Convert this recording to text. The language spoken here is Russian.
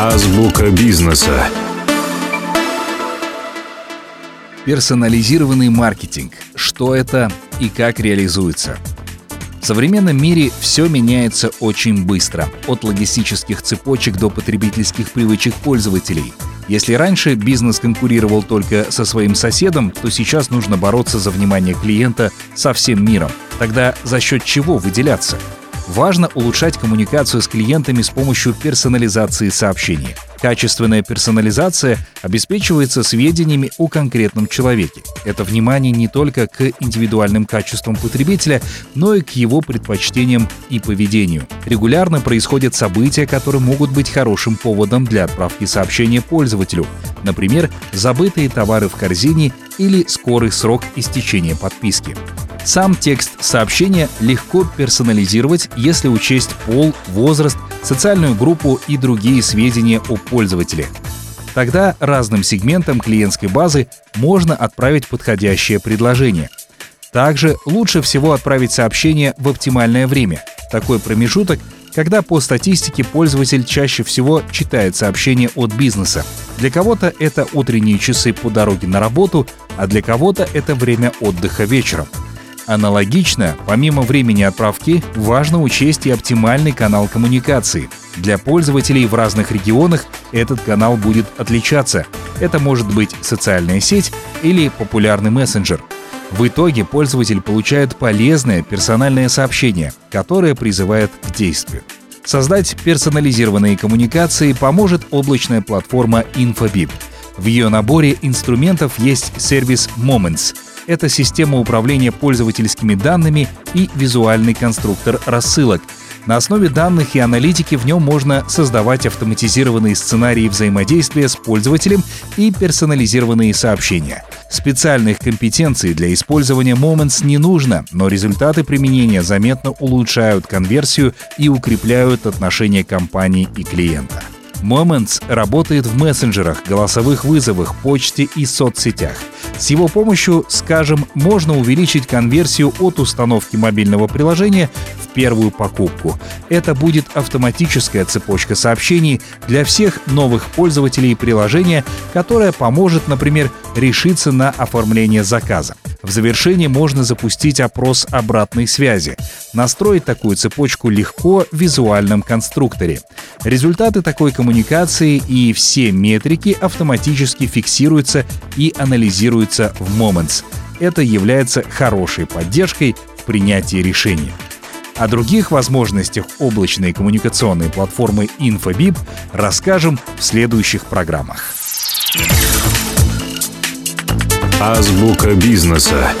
Азбука бизнеса. Персонализированный маркетинг. Что это и как реализуется? В современном мире все меняется очень быстро, от логистических цепочек до потребительских привычек пользователей. Если раньше бизнес конкурировал только со своим соседом, то сейчас нужно бороться за внимание клиента со всем миром. Тогда за счет чего выделяться? Важно улучшать коммуникацию с клиентами с помощью персонализации сообщений. Качественная персонализация обеспечивается сведениями о конкретном человеке. Это внимание не только к индивидуальным качествам потребителя, но и к его предпочтениям и поведению. Регулярно происходят события, которые могут быть хорошим поводом для отправки сообщения пользователю. Например, забытые товары в корзине или скорый срок истечения подписки. Сам текст сообщения легко персонализировать, если учесть пол, возраст, социальную группу и другие сведения о пользователе. Тогда разным сегментам клиентской базы можно отправить подходящее предложение. Также лучше всего отправить сообщение в оптимальное время. Такой промежуток, когда по статистике пользователь чаще всего читает сообщения от бизнеса. Для кого-то это утренние часы по дороге на работу, а для кого-то это время отдыха вечером. Аналогично, помимо времени отправки, важно учесть и оптимальный канал коммуникации. Для пользователей в разных регионах этот канал будет отличаться. Это может быть социальная сеть или популярный мессенджер. В итоге пользователь получает полезное персональное сообщение, которое призывает к действию. Создать персонализированные коммуникации поможет облачная платформа InfoBip. В ее наборе инструментов есть сервис Moments — это система управления пользовательскими данными и визуальный конструктор рассылок. На основе данных и аналитики в нем можно создавать автоматизированные сценарии взаимодействия с пользователем и персонализированные сообщения. Специальных компетенций для использования Moments не нужно, но результаты применения заметно улучшают конверсию и укрепляют отношения компании и клиента. Moments работает в мессенджерах, голосовых вызовах, почте и соцсетях. С его помощью, скажем, можно увеличить конверсию от установки мобильного приложения в первую покупку. Это будет автоматическая цепочка сообщений для всех новых пользователей приложения, которая поможет, например, решиться на оформление заказа. В завершении можно запустить опрос обратной связи. Настроить такую цепочку легко в визуальном конструкторе. Результаты такой коммуникации и все метрики автоматически фиксируются и анализируются в Moments. Это является хорошей поддержкой в принятии решений. О других возможностях облачной коммуникационной платформы InfoBip расскажем в следующих программах. Азбука бизнеса.